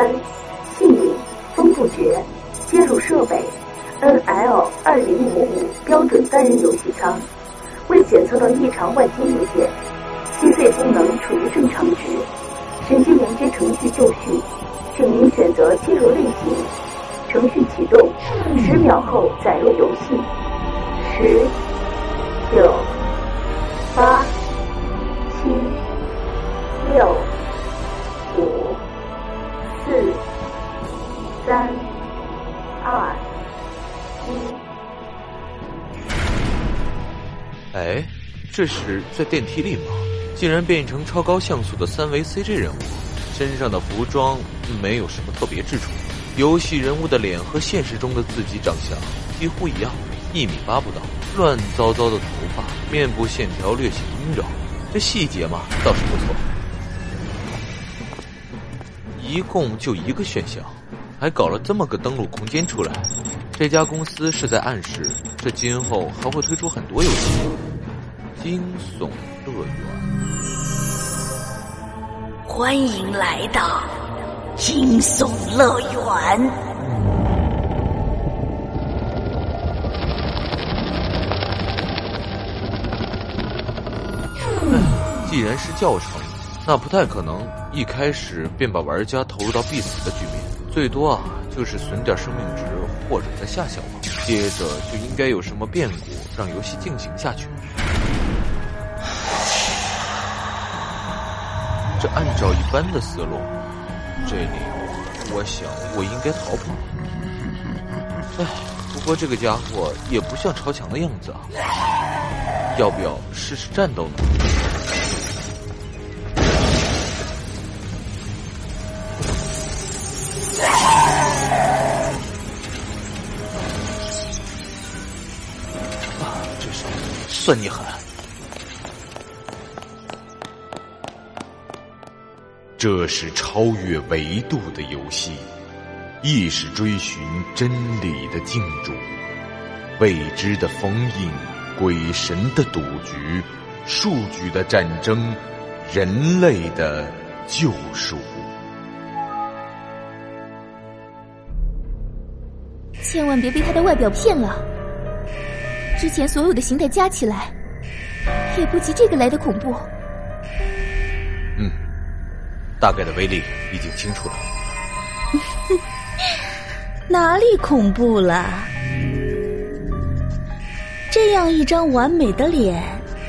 三，姓名风不绝，接入设备 NL 二零五五标准单人游戏舱，未检测到异常外接物件，心肺功能处于正常值，神经连接程序就绪，请您选择接入类型，程序启动，十秒后载入游戏，十九八七六五。四、三、二、一。哎，这是在电梯里吗？竟然变成超高像素的三维 CG 人物，身上的服装没有什么特别之处。游戏人物的脸和现实中的自己长相几乎一样，一米八不到，乱糟糟的头发，面部线条略显阴柔，这细节嘛倒是不错。一共就一个选项，还搞了这么个登录空间出来。这家公司是在暗示，这今后还会推出很多游戏。惊悚乐园，欢迎来到惊悚乐园。既然是教程。那不太可能，一开始便把玩家投入到必死的局面，最多啊就是损点生命值或者在吓吓我，接着就应该有什么变故让游戏进行下去。这按照一般的思路，这里我想我应该逃跑。哎，不过这个家伙也不像超强的样子啊，要不要试试战斗呢？算你狠！这是超越维度的游戏，亦是追寻真理的竞逐。未知的封印，鬼神的赌局，数据的战争，人类的救赎。千万别被他的外表骗了。之前所有的形态加起来，也不及这个来的恐怖。嗯，大概的威力已经清楚了。哪里恐怖了？这样一张完美的脸，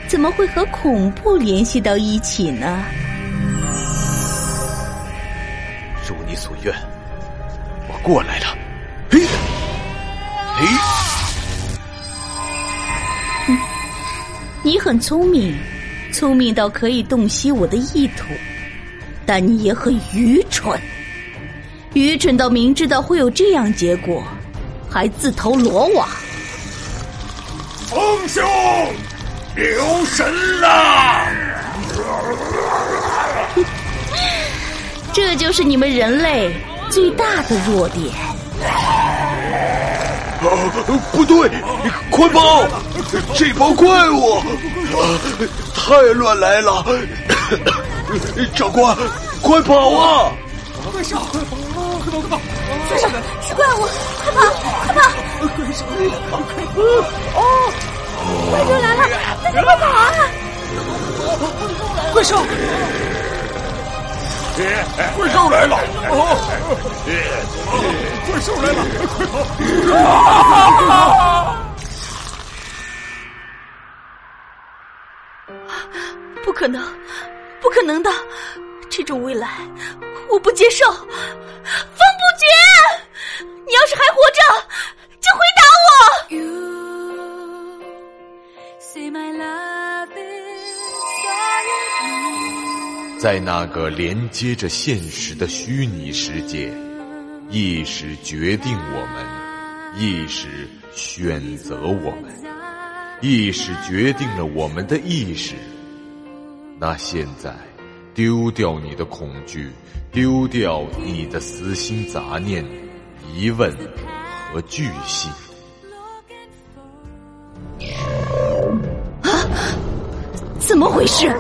怎么会和恐怖联系到一起呢？如你所愿，我过来了。嘿，嘿。你很聪明，聪明到可以洞悉我的意图，但你也很愚蠢，愚蠢到明知道会有这样结果，还自投罗网。风兄，留神啦！这就是你们人类最大的弱点。啊，不对，快跑！这帮怪物太乱来了！长官，快跑啊！怪兽，快跑！快跑！快跑！先生，是怪物，快跑！快跑！怪兽来了！快跑！哦，怪兽来了！大家快跑啊！怪兽！怪兽来了！怪兽来了！快跑！不可能，不可能的！这种未来，我不接受！风不绝，你要是还活着，在那个连接着现实的虚拟世界，意识决定我们，意识选择我们，意识决定了我们的意识。那现在，丢掉你的恐惧，丢掉你的私心杂念、疑问和巨细。啊！怎么回事？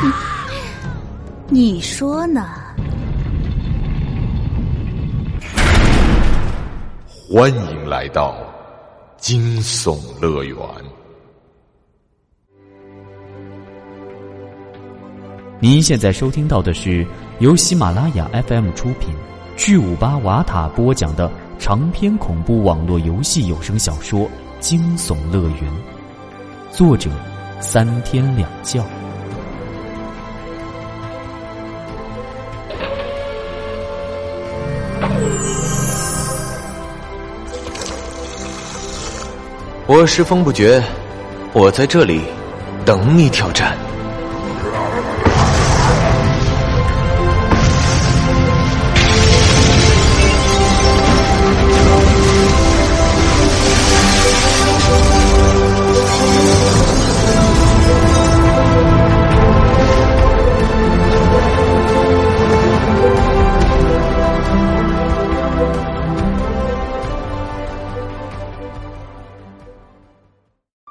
你说呢？欢迎来到惊悚乐园。您现在收听到的是由喜马拉雅 FM 出品、巨五八瓦塔播讲的长篇恐怖网络游戏有声小说《惊悚乐园》，作者三天两觉。我是风不绝，我在这里等你挑战。